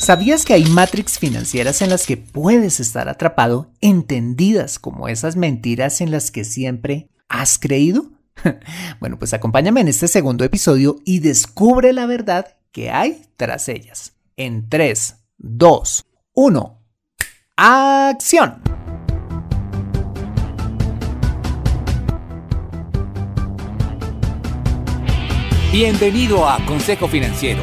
¿Sabías que hay matrix financieras en las que puedes estar atrapado, entendidas como esas mentiras en las que siempre has creído? bueno, pues acompáñame en este segundo episodio y descubre la verdad que hay tras ellas. En 3, 2, 1. ¡Acción! Bienvenido a Consejo Financiero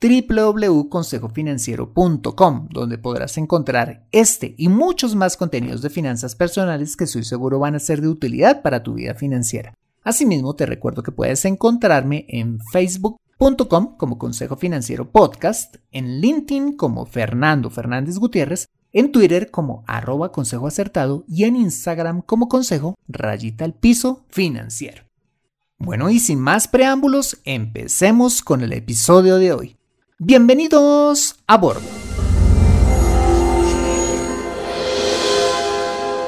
www.consejofinanciero.com, donde podrás encontrar este y muchos más contenidos de finanzas personales que estoy seguro van a ser de utilidad para tu vida financiera. Asimismo, te recuerdo que puedes encontrarme en facebook.com como Consejo Financiero Podcast, en LinkedIn como Fernando Fernández Gutiérrez, en Twitter como arroba consejo acertado y en Instagram como consejo rayita al piso financiero. Bueno, y sin más preámbulos, empecemos con el episodio de hoy. Bienvenidos a bordo.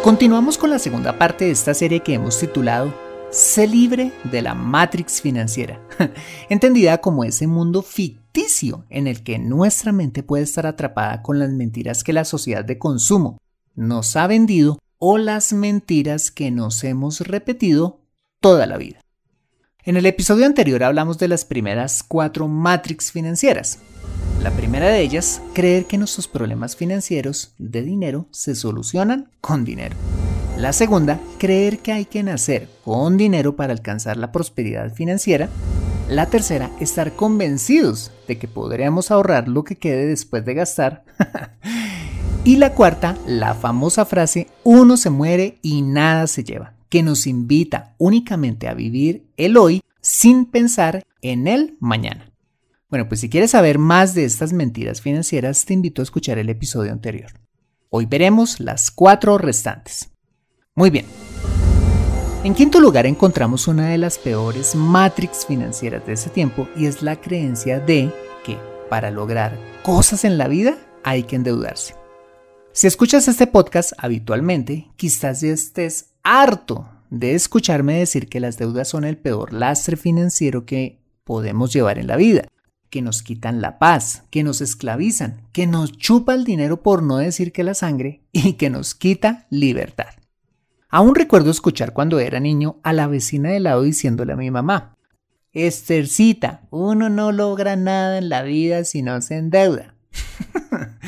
Continuamos con la segunda parte de esta serie que hemos titulado Sé libre de la Matrix financiera, entendida como ese mundo ficticio en el que nuestra mente puede estar atrapada con las mentiras que la sociedad de consumo nos ha vendido o las mentiras que nos hemos repetido toda la vida. En el episodio anterior hablamos de las primeras cuatro matrix financieras. La primera de ellas, creer que nuestros problemas financieros de dinero se solucionan con dinero. La segunda, creer que hay que nacer con dinero para alcanzar la prosperidad financiera. La tercera, estar convencidos de que podríamos ahorrar lo que quede después de gastar. y la cuarta, la famosa frase, uno se muere y nada se lleva que nos invita únicamente a vivir el hoy sin pensar en el mañana. Bueno, pues si quieres saber más de estas mentiras financieras, te invito a escuchar el episodio anterior. Hoy veremos las cuatro restantes. Muy bien. En quinto lugar encontramos una de las peores matrix financieras de ese tiempo y es la creencia de que para lograr cosas en la vida hay que endeudarse. Si escuchas este podcast habitualmente, quizás ya estés harto de escucharme decir que las deudas son el peor lastre financiero que podemos llevar en la vida, que nos quitan la paz, que nos esclavizan, que nos chupa el dinero por no decir que la sangre y que nos quita libertad. Aún recuerdo escuchar cuando era niño a la vecina de lado diciéndole a mi mamá, Estercita, uno no logra nada en la vida si no se endeuda.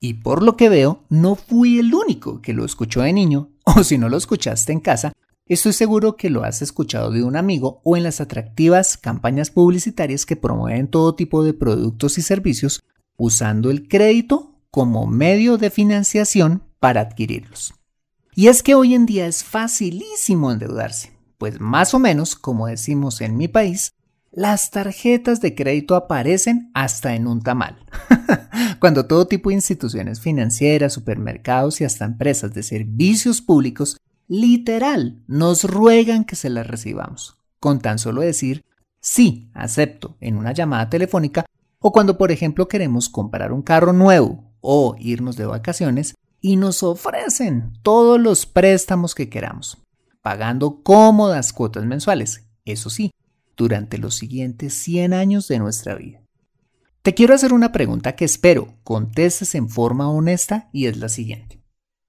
y por lo que veo, no fui el único que lo escuchó de niño o si no lo escuchaste en casa, estoy seguro que lo has escuchado de un amigo o en las atractivas campañas publicitarias que promueven todo tipo de productos y servicios usando el crédito como medio de financiación para adquirirlos. Y es que hoy en día es facilísimo endeudarse, pues más o menos, como decimos en mi país, las tarjetas de crédito aparecen hasta en un tamal. Cuando todo tipo de instituciones financieras, supermercados y hasta empresas de servicios públicos literal nos ruegan que se las recibamos, con tan solo decir sí, acepto en una llamada telefónica o cuando por ejemplo queremos comprar un carro nuevo o irnos de vacaciones y nos ofrecen todos los préstamos que queramos, pagando cómodas cuotas mensuales, eso sí, durante los siguientes 100 años de nuestra vida. Te quiero hacer una pregunta que espero contestes en forma honesta y es la siguiente.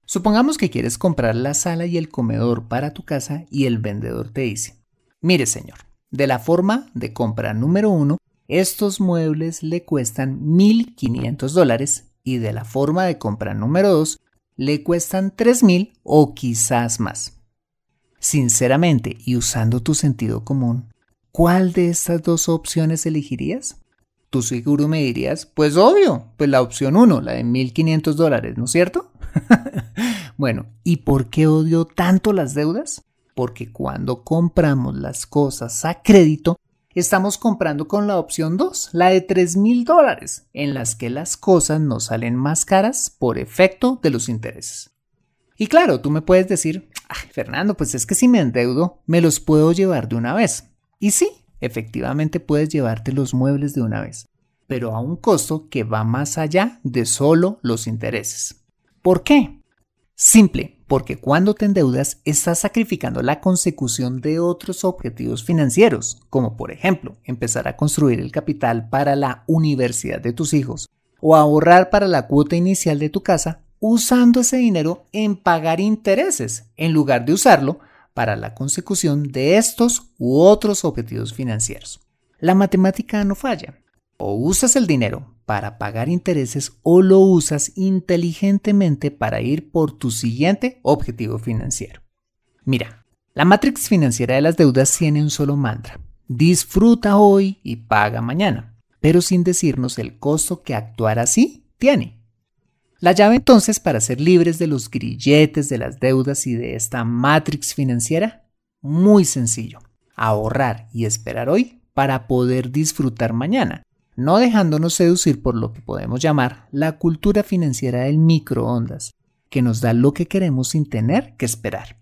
Supongamos que quieres comprar la sala y el comedor para tu casa y el vendedor te dice, mire señor, de la forma de compra número uno, estos muebles le cuestan 1.500 dólares y de la forma de compra número 2 le cuestan 3.000 o quizás más. Sinceramente y usando tu sentido común, ¿cuál de estas dos opciones elegirías? Tú seguro me dirías, pues obvio, pues la opción 1, la de 1.500 dólares, ¿no es cierto? bueno, ¿y por qué odio tanto las deudas? Porque cuando compramos las cosas a crédito, estamos comprando con la opción 2, la de 3 mil dólares, en las que las cosas nos salen más caras por efecto de los intereses. Y claro, tú me puedes decir, Fernando, pues es que si me endeudo, me los puedo llevar de una vez. Y sí, efectivamente puedes llevarte los muebles de una vez, pero a un costo que va más allá de solo los intereses. ¿Por qué? Simple, porque cuando te endeudas estás sacrificando la consecución de otros objetivos financieros, como por ejemplo empezar a construir el capital para la universidad de tus hijos o ahorrar para la cuota inicial de tu casa, usando ese dinero en pagar intereses en lugar de usarlo para la consecución de estos u otros objetivos financieros. La matemática no falla. O usas el dinero para pagar intereses o lo usas inteligentemente para ir por tu siguiente objetivo financiero. Mira, la matrix financiera de las deudas tiene un solo mantra. Disfruta hoy y paga mañana, pero sin decirnos el costo que actuar así tiene. La llave entonces para ser libres de los grilletes de las deudas y de esta matrix financiera, muy sencillo, ahorrar y esperar hoy para poder disfrutar mañana no dejándonos seducir por lo que podemos llamar la cultura financiera del microondas, que nos da lo que queremos sin tener que esperar.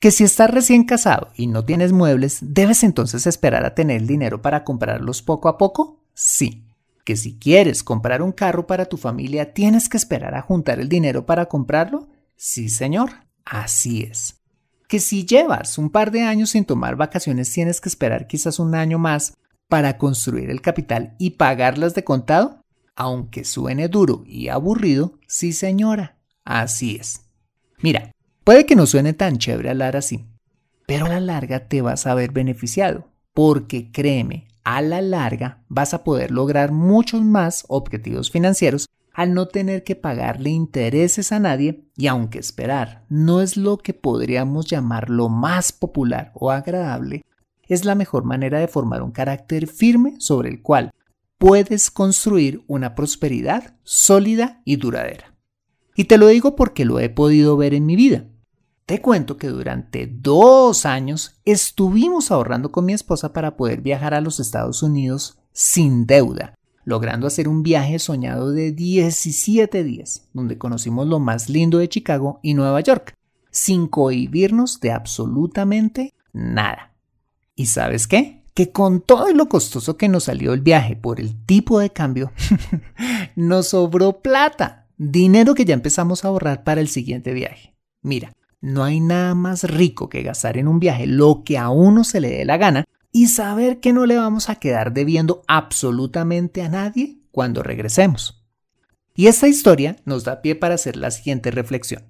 Que si estás recién casado y no tienes muebles, ¿debes entonces esperar a tener el dinero para comprarlos poco a poco? Sí. Que si quieres comprar un carro para tu familia, ¿tienes que esperar a juntar el dinero para comprarlo? Sí, señor. Así es. Que si llevas un par de años sin tomar vacaciones, tienes que esperar quizás un año más para construir el capital y pagarlas de contado? Aunque suene duro y aburrido, sí señora, así es. Mira, puede que no suene tan chévere hablar así, pero a la larga te vas a ver beneficiado, porque créeme, a la larga vas a poder lograr muchos más objetivos financieros al no tener que pagarle intereses a nadie y aunque esperar no es lo que podríamos llamar lo más popular o agradable, es la mejor manera de formar un carácter firme sobre el cual puedes construir una prosperidad sólida y duradera. Y te lo digo porque lo he podido ver en mi vida. Te cuento que durante dos años estuvimos ahorrando con mi esposa para poder viajar a los Estados Unidos sin deuda, logrando hacer un viaje soñado de 17 días, donde conocimos lo más lindo de Chicago y Nueva York, sin cohibirnos de absolutamente nada. ¿Y sabes qué? Que con todo lo costoso que nos salió el viaje por el tipo de cambio, nos sobró plata, dinero que ya empezamos a ahorrar para el siguiente viaje. Mira, no hay nada más rico que gastar en un viaje lo que a uno se le dé la gana y saber que no le vamos a quedar debiendo absolutamente a nadie cuando regresemos. Y esta historia nos da pie para hacer la siguiente reflexión.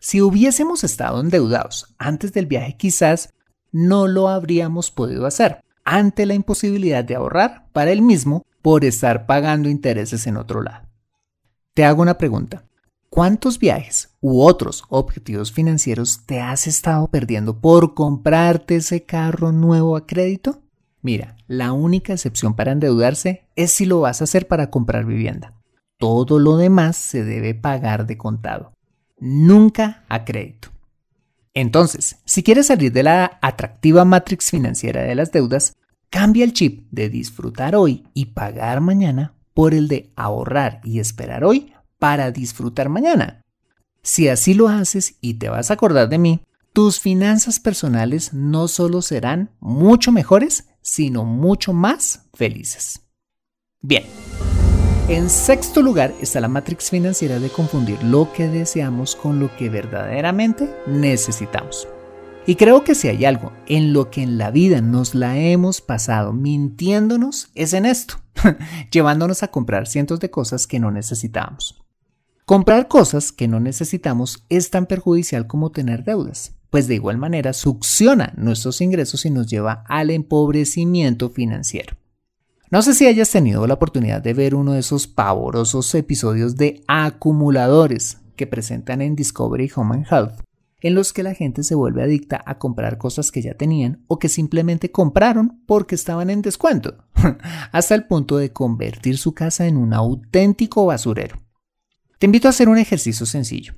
Si hubiésemos estado endeudados antes del viaje, quizás no lo habríamos podido hacer ante la imposibilidad de ahorrar para él mismo por estar pagando intereses en otro lado. Te hago una pregunta. ¿Cuántos viajes u otros objetivos financieros te has estado perdiendo por comprarte ese carro nuevo a crédito? Mira, la única excepción para endeudarse es si lo vas a hacer para comprar vivienda. Todo lo demás se debe pagar de contado, nunca a crédito. Entonces, si quieres salir de la atractiva matrix financiera de las deudas, cambia el chip de disfrutar hoy y pagar mañana por el de ahorrar y esperar hoy para disfrutar mañana. Si así lo haces y te vas a acordar de mí, tus finanzas personales no solo serán mucho mejores, sino mucho más felices. Bien, En sexto lugar está la matrix financiera de confundir lo que deseamos con lo que verdaderamente necesitamos. Y creo que si hay algo en lo que en la vida nos la hemos pasado mintiéndonos es en esto, llevándonos a comprar cientos de cosas que no necesitábamos. Comprar cosas que no necesitamos es tan perjudicial como tener deudas, pues de igual manera succiona nuestros ingresos y nos lleva al empobrecimiento financiero. No sé si hayas tenido la oportunidad de ver uno de esos pavorosos episodios de acumuladores que presentan en Discovery Home and Health, en los que la gente se vuelve adicta a comprar cosas que ya tenían o que simplemente compraron porque estaban en descuento, hasta el punto de convertir su casa en un auténtico basurero. Te invito a hacer un ejercicio sencillo.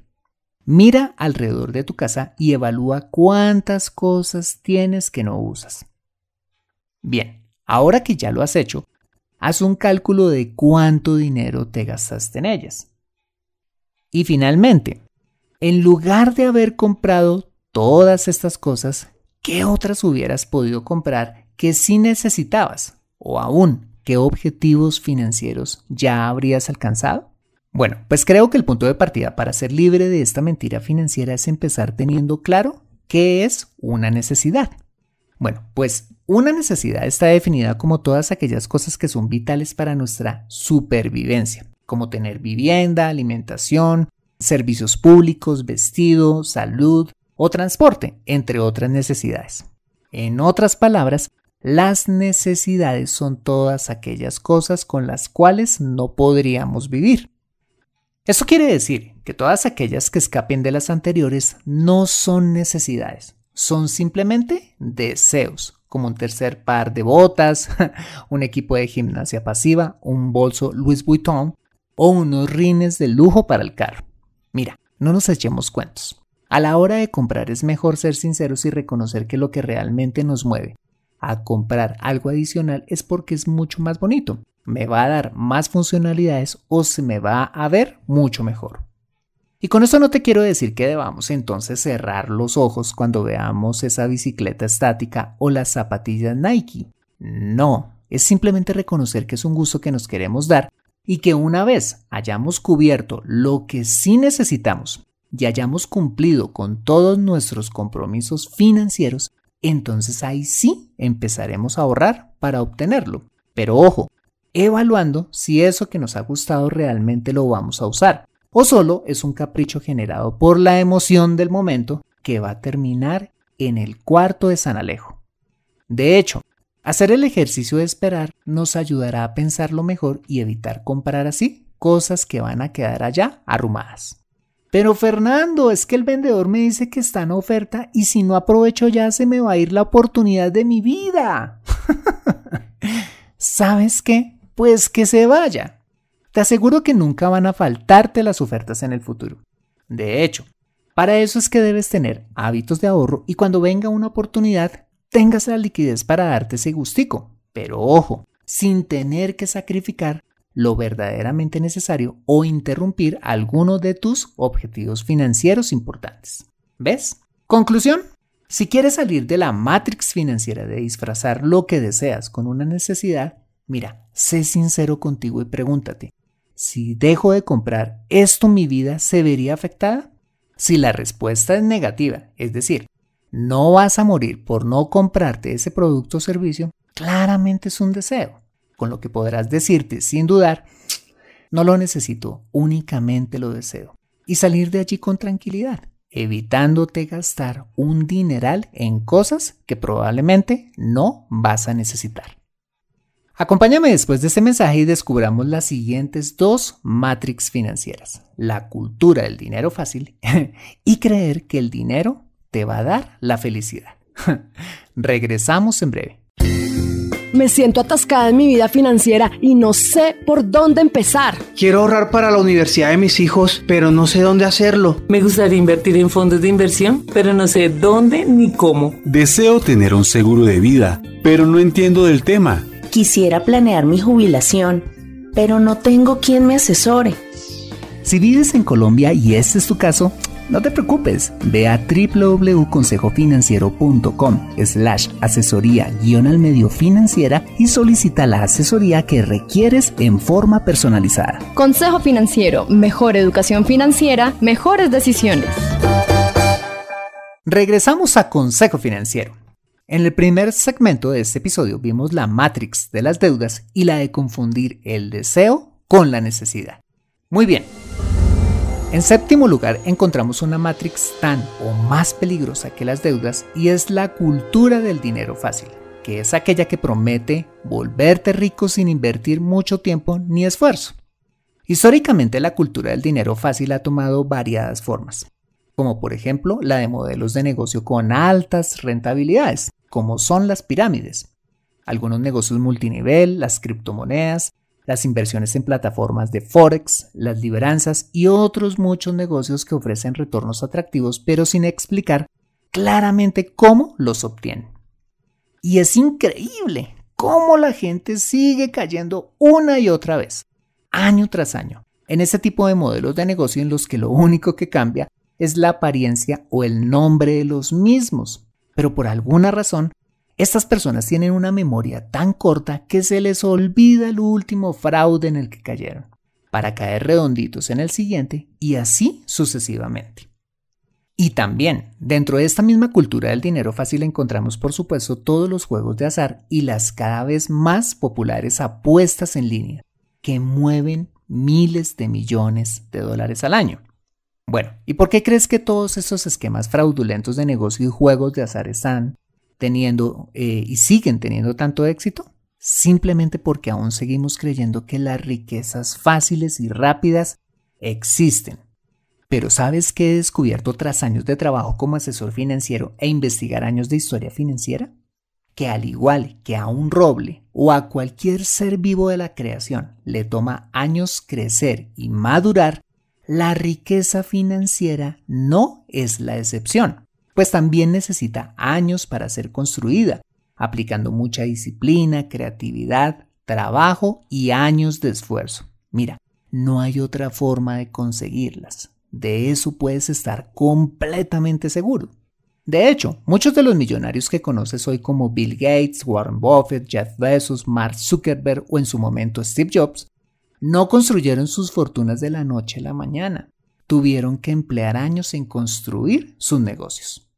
Mira alrededor de tu casa y evalúa cuántas cosas tienes que no usas. Bien, Ahora que ya lo has hecho, haz un cálculo de cuánto dinero te gastaste en ellas. Y finalmente, en lugar de haber comprado todas estas cosas, ¿qué otras hubieras podido comprar que sí necesitabas? O aún, ¿qué objetivos financieros ya habrías alcanzado? Bueno, pues creo que el punto de partida para ser libre de esta mentira financiera es empezar teniendo claro qué es una necesidad. Bueno, pues una necesidad está definida como todas aquellas cosas que son vitales para nuestra supervivencia, como tener vivienda, alimentación, servicios públicos, vestido, salud o transporte, entre otras necesidades. En otras palabras, las necesidades son todas aquellas cosas con las cuales no podríamos vivir. Eso quiere decir que todas aquellas que escapen de las anteriores no son necesidades, son simplemente deseos, como un tercer par de botas, un equipo de gimnasia pasiva, un bolso Louis Vuitton o unos rines de lujo para el carro. Mira, no nos echemos cuentos. A la hora de comprar es mejor ser sinceros y reconocer que lo que realmente nos mueve a comprar algo adicional es porque es mucho más bonito, me va a dar más funcionalidades o se me va a ver mucho mejor. Y con esto no te quiero decir que debamos entonces cerrar los ojos cuando veamos esa bicicleta estática o las zapatillas Nike. No, es simplemente reconocer que es un gusto que nos queremos dar y que una vez hayamos cubierto lo que sí necesitamos y hayamos cumplido con todos nuestros compromisos financieros, entonces ahí sí empezaremos a ahorrar para obtenerlo. Pero ojo, evaluando si eso que nos ha gustado realmente lo vamos a usar o solo es un capricho generado por la emoción del momento que va a terminar en el cuarto de San Alejo. De hecho, hacer el ejercicio de esperar nos ayudará a pensarlo mejor y evitar comprar así cosas que van a quedar allá arrumadas. Pero Fernando, es que el vendedor me dice que está en oferta y si no aprovecho ya se me va a ir la oportunidad de mi vida. ¿Sabes qué? Pues que se vaya. Te aseguro que nunca van a faltarte las ofertas en el futuro. De hecho, para eso es que debes tener hábitos de ahorro y cuando venga una oportunidad, tengas la liquidez para darte ese gustico. Pero ojo, sin tener que sacrificar lo verdaderamente necesario o interrumpir alguno de tus objetivos financieros importantes. ¿Ves? Conclusión. Si quieres salir de la matrix financiera de disfrazar lo que deseas con una necesidad, mira, sé sincero contigo y pregúntate, si dejo de comprar esto mi vida se vería afectada? Si la respuesta es negativa, es decir, no vas a morir por no comprarte ese producto o servicio, claramente es un deseo, con lo que podrás decirte sin dudar, no lo necesito, únicamente lo deseo, y salir de allí con tranquilidad, evitándote gastar un dineral en cosas que probablemente no vas a necesitar. Acompáñame después de este mensaje y descubramos las siguientes dos matrix financieras. La cultura del dinero fácil y creer que el dinero te va a dar la felicidad. Regresamos en breve. Me siento atascada en mi vida financiera y no sé por dónde empezar. Quiero ahorrar para la universidad de mis hijos, pero no sé dónde hacerlo. Me gustaría invertir en fondos de inversión, pero no sé dónde ni cómo. Deseo tener un seguro de vida, pero no entiendo del tema. Quisiera planear mi jubilación, pero no tengo quien me asesore. Si vives en Colombia y este es tu caso, No te preocupes, ve a www.consejofinanciero.com slash asesoría guion al medio financiera y solicita la asesoría que requieres en forma personalizada. Consejo Financiero, mejor educación financiera, mejores decisiones. Regresamos a Consejo Financiero. En el primer segmento de este episodio vimos la matrix de las deudas y la de confundir el deseo con la necesidad. Muy bien, en séptimo lugar, encontramos una matrix tan o más peligrosa que las deudas y es la cultura del dinero fácil, que es aquella que promete volverte rico sin invertir mucho tiempo ni esfuerzo. Históricamente la cultura del dinero fácil ha tomado variadas formas, como por ejemplo la de modelos de negocio con altas rentabilidades, como son las pirámides, algunos negocios multinivel, las criptomonedas, las inversiones en plataformas de Forex, las libranzas y otros muchos negocios que ofrecen retornos atractivos pero sin explicar claramente cómo los obtienen. Y es increíble cómo la gente sigue cayendo una y otra vez, año tras año, en ese tipo de modelos de negocio en los que lo único que cambia es la apariencia o el nombre de los mismos, pero por alguna razón estas personas tienen una memoria tan corta que se les olvida el último fraude en el que cayeron, para caer redonditos en el siguiente y así sucesivamente. Y también, dentro de esta misma cultura del dinero fácil encontramos por supuesto todos los juegos de azar y las cada vez más populares apuestas en línea, que mueven miles de millones de dólares al año. Bueno, ¿y por qué crees que todos estos esquemas fraudulentos de negocio y juegos de azar están teniendo eh, y siguen teniendo tanto éxito? Simplemente porque aún seguimos creyendo que las riquezas fáciles y rápidas existen. Pero ¿sabes qué he descubierto tras años de trabajo como asesor financiero e investigar años de historia financiera? Que al igual que a un roble o a cualquier ser vivo de la creación le toma años crecer y madurar, la riqueza financiera no es la excepción pues también necesita años para ser construida, aplicando mucha disciplina, creatividad, trabajo y años de esfuerzo. Mira, no hay otra forma de conseguirlas. De eso puedes estar completamente seguro. De hecho, muchos de los millonarios que conoces hoy como Bill Gates, Warren Buffett, Jeff Bezos, Mark Zuckerberg o en su momento Steve Jobs, no construyeron sus fortunas de la noche a la mañana. Tuvieron que emplear años en construir sus negocios.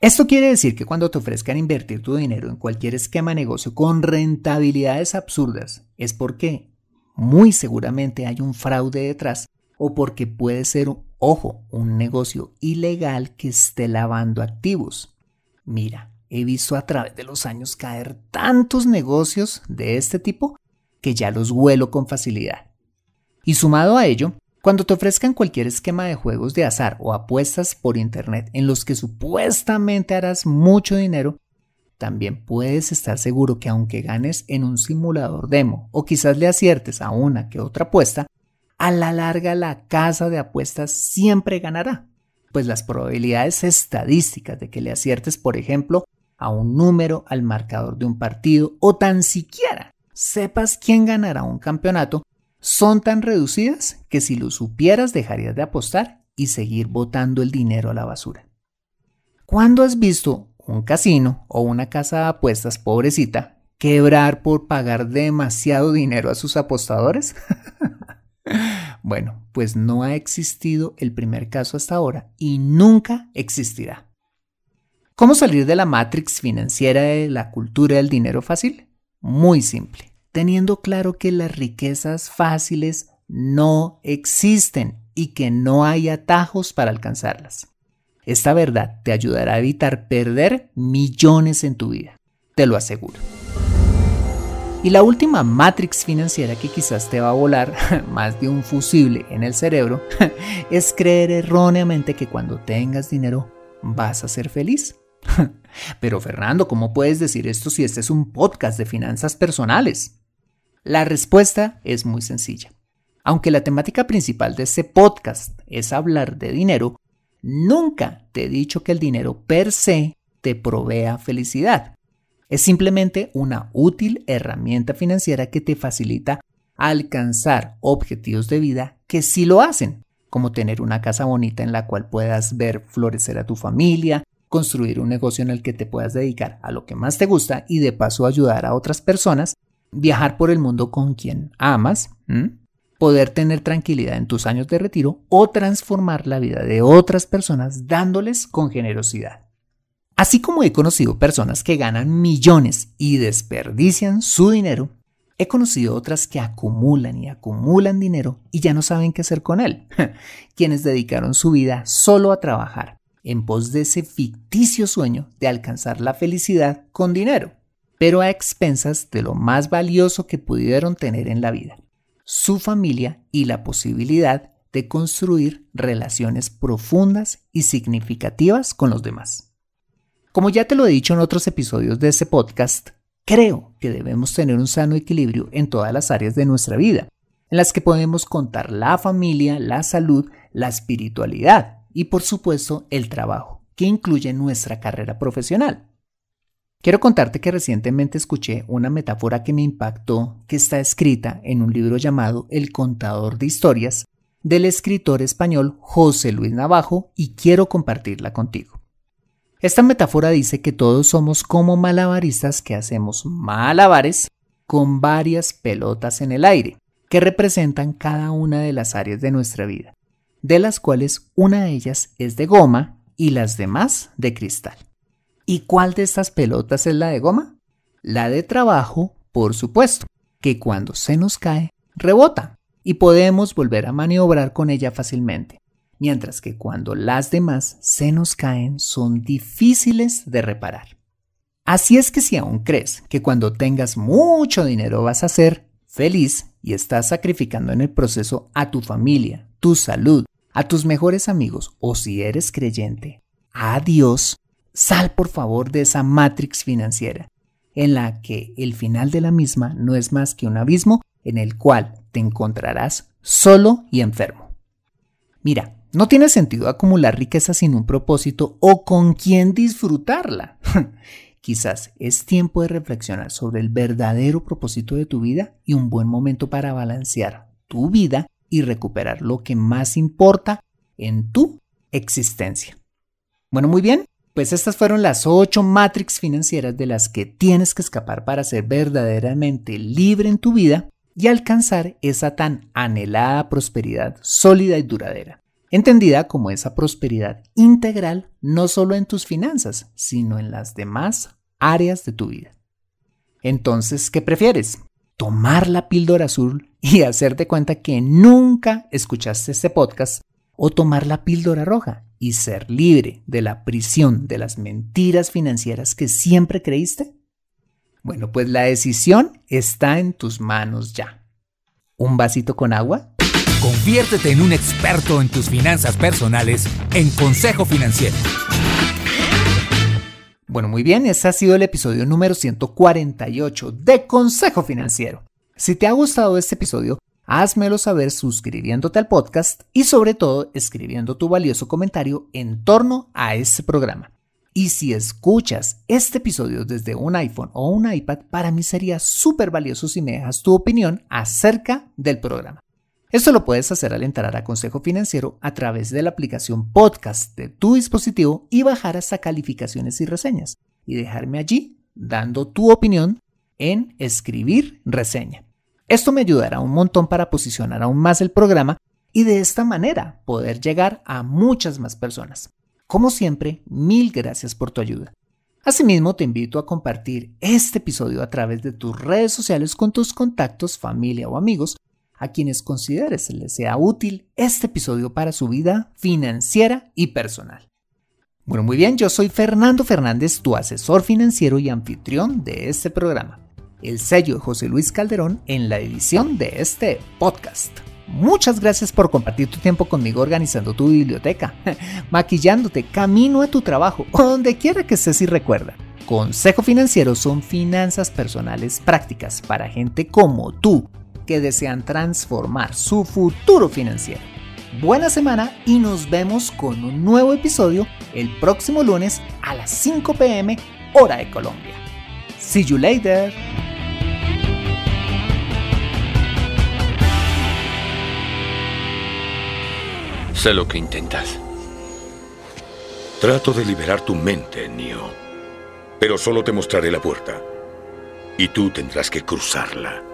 Esto quiere decir que cuando te ofrezcan invertir tu dinero en cualquier esquema de negocio con rentabilidades absurdas, es porque muy seguramente hay un fraude detrás o porque puede ser, ojo, un negocio ilegal que esté lavando activos. Mira, he visto a través de los años caer tantos negocios de este tipo que ya los huelo con facilidad. Y sumado a ello, cuando te ofrezcan cualquier esquema de juegos de azar o apuestas por internet en los que supuestamente harás mucho dinero, también puedes estar seguro que aunque ganes en un simulador demo o quizás le aciertes a una que otra apuesta, a la larga la casa de apuestas siempre ganará, pues las probabilidades estadísticas de que le aciertes, por ejemplo, a un número, al marcador de un partido o tan siquiera sepas quién ganará un campeonato son tan reducidas que si lo supieras dejarías de apostar y seguir botando el dinero a la basura. ¿Cuándo has visto un casino o una casa de apuestas pobrecita quebrar por pagar demasiado dinero a sus apostadores? bueno, pues no ha existido el primer caso hasta ahora y nunca existirá. ¿Cómo salir de la matrix financiera de la cultura del dinero fácil? Muy simple teniendo claro que las riquezas fáciles no existen y que no hay atajos para alcanzarlas. Esta verdad te ayudará a evitar perder millones en tu vida, te lo aseguro. Y la última matrix financiera que quizás te va a volar más de un fusible en el cerebro es creer erróneamente que cuando tengas dinero vas a ser feliz. Pero Fernando, ¿cómo puedes decir esto si este es un podcast de finanzas personales? La respuesta es muy sencilla. Aunque la temática principal de este podcast es hablar de dinero, nunca te he dicho que el dinero per se te provea felicidad. Es simplemente una útil herramienta financiera que te facilita alcanzar objetivos de vida que sí lo hacen, como tener una casa bonita en la cual puedas ver florecer a tu familia, construir un negocio en el que te puedas dedicar a lo que más te gusta y de paso ayudar a otras personas, viajar por el mundo con quien amas, poder tener tranquilidad en tus años de retiro o transformar la vida de otras personas dándoles con generosidad. Así como he conocido personas que ganan millones y desperdician su dinero, He conocido otras que acumulan y acumulan dinero y ya no saben qué hacer con él, quienes dedicaron su vida solo a trabajar, en pos de ese ficticio sueño de alcanzar la felicidad con dinero, pero a expensas de lo más valioso que pudieron tener en la vida, su familia y la posibilidad de construir relaciones profundas y significativas con los demás. Como ya te lo he dicho en otros episodios de ese podcast, Creo que debemos tener un sano equilibrio en todas las áreas de nuestra vida, en las que podemos contar la familia, la salud, la espiritualidad y por supuesto el trabajo, que incluye nuestra carrera profesional. Quiero contarte que recientemente escuché una metáfora que me impactó, que está escrita en un libro llamado El contador de historias del escritor español José Luis Navajo y quiero compartirla contigo. Esta metáfora dice que todos somos como malabaristas que hacemos malabares con varias pelotas en el aire, que representan cada una de las áreas de nuestra vida, de las cuales una de ellas es de goma y las demás de cristal. ¿Y cuál de estas pelotas es la de goma? La de trabajo, por supuesto, que cuando se nos cae, rebota y podemos volver a maniobrar con ella fácilmente mientras que cuando las demás se nos caen son difíciles de reparar. Así es que si aún crees que cuando tengas mucho dinero vas a ser feliz y estás sacrificando en el proceso a tu familia, tu salud, a tus mejores amigos o si eres creyente, a Dios, sal por favor de esa matrix financiera, en la que el final de la misma no es más que un abismo en el cual te encontrarás solo y enfermo. Mira, no tiene sentido acumular riqueza sin un propósito o con quién disfrutarla. Quizás es tiempo de reflexionar sobre el verdadero propósito de tu vida y un buen momento para balancear tu vida y recuperar lo que más importa en tu existencia. Bueno, muy bien, pues estas fueron las ocho matrix financieras de las que tienes que escapar para ser verdaderamente libre en tu vida y alcanzar esa tan anhelada prosperidad sólida y duradera entendida como esa prosperidad integral no solo en tus finanzas, sino en las demás áreas de tu vida. Entonces, ¿qué prefieres? ¿Tomar la píldora azul y hacerte cuenta que nunca escuchaste este podcast? ¿O tomar la píldora roja y ser libre de la prisión de las mentiras financieras que siempre creíste? Bueno, pues la decisión está en tus manos ya. ¿Un vasito con agua? Conviértete en un experto en tus finanzas personales en Consejo Financiero. Bueno, muy bien, ese ha sido el episodio número 148 de Consejo Financiero. Si te ha gustado este episodio, házmelo saber suscribiéndote al podcast y sobre todo escribiendo tu valioso comentario en torno a este programa. Y si escuchas este episodio desde un iPhone o un iPad, para mí sería súper valioso si me dejas tu opinión acerca del programa. Esto lo puedes hacer al entrar a Consejo Financiero a través de la aplicación podcast de tu dispositivo y bajar hasta calificaciones y reseñas y dejarme allí dando tu opinión en escribir reseña. Esto me ayudará un montón para posicionar aún más el programa y de esta manera poder llegar a muchas más personas. Como siempre, mil gracias por tu ayuda. Asimismo, te invito a compartir este episodio a través de tus redes sociales con tus contactos, familia o amigos a quienes consideres les sea útil este episodio para su vida financiera y personal. Bueno, muy bien, yo soy Fernando Fernández, tu asesor financiero y anfitrión de este programa. El sello de José Luis Calderón en la edición de este podcast. Muchas gracias por compartir tu tiempo conmigo organizando tu biblioteca, maquillándote, camino a tu trabajo o donde quiera que estés y recuerda. Consejo Financiero son finanzas personales prácticas para gente como tú que desean transformar su futuro financiero. Buena semana y nos vemos con un nuevo episodio el próximo lunes a las 5 pm hora de Colombia. See you later. Sé lo que intentas. Trato de liberar tu mente, Neo. Pero solo te mostraré la puerta. Y tú tendrás que cruzarla.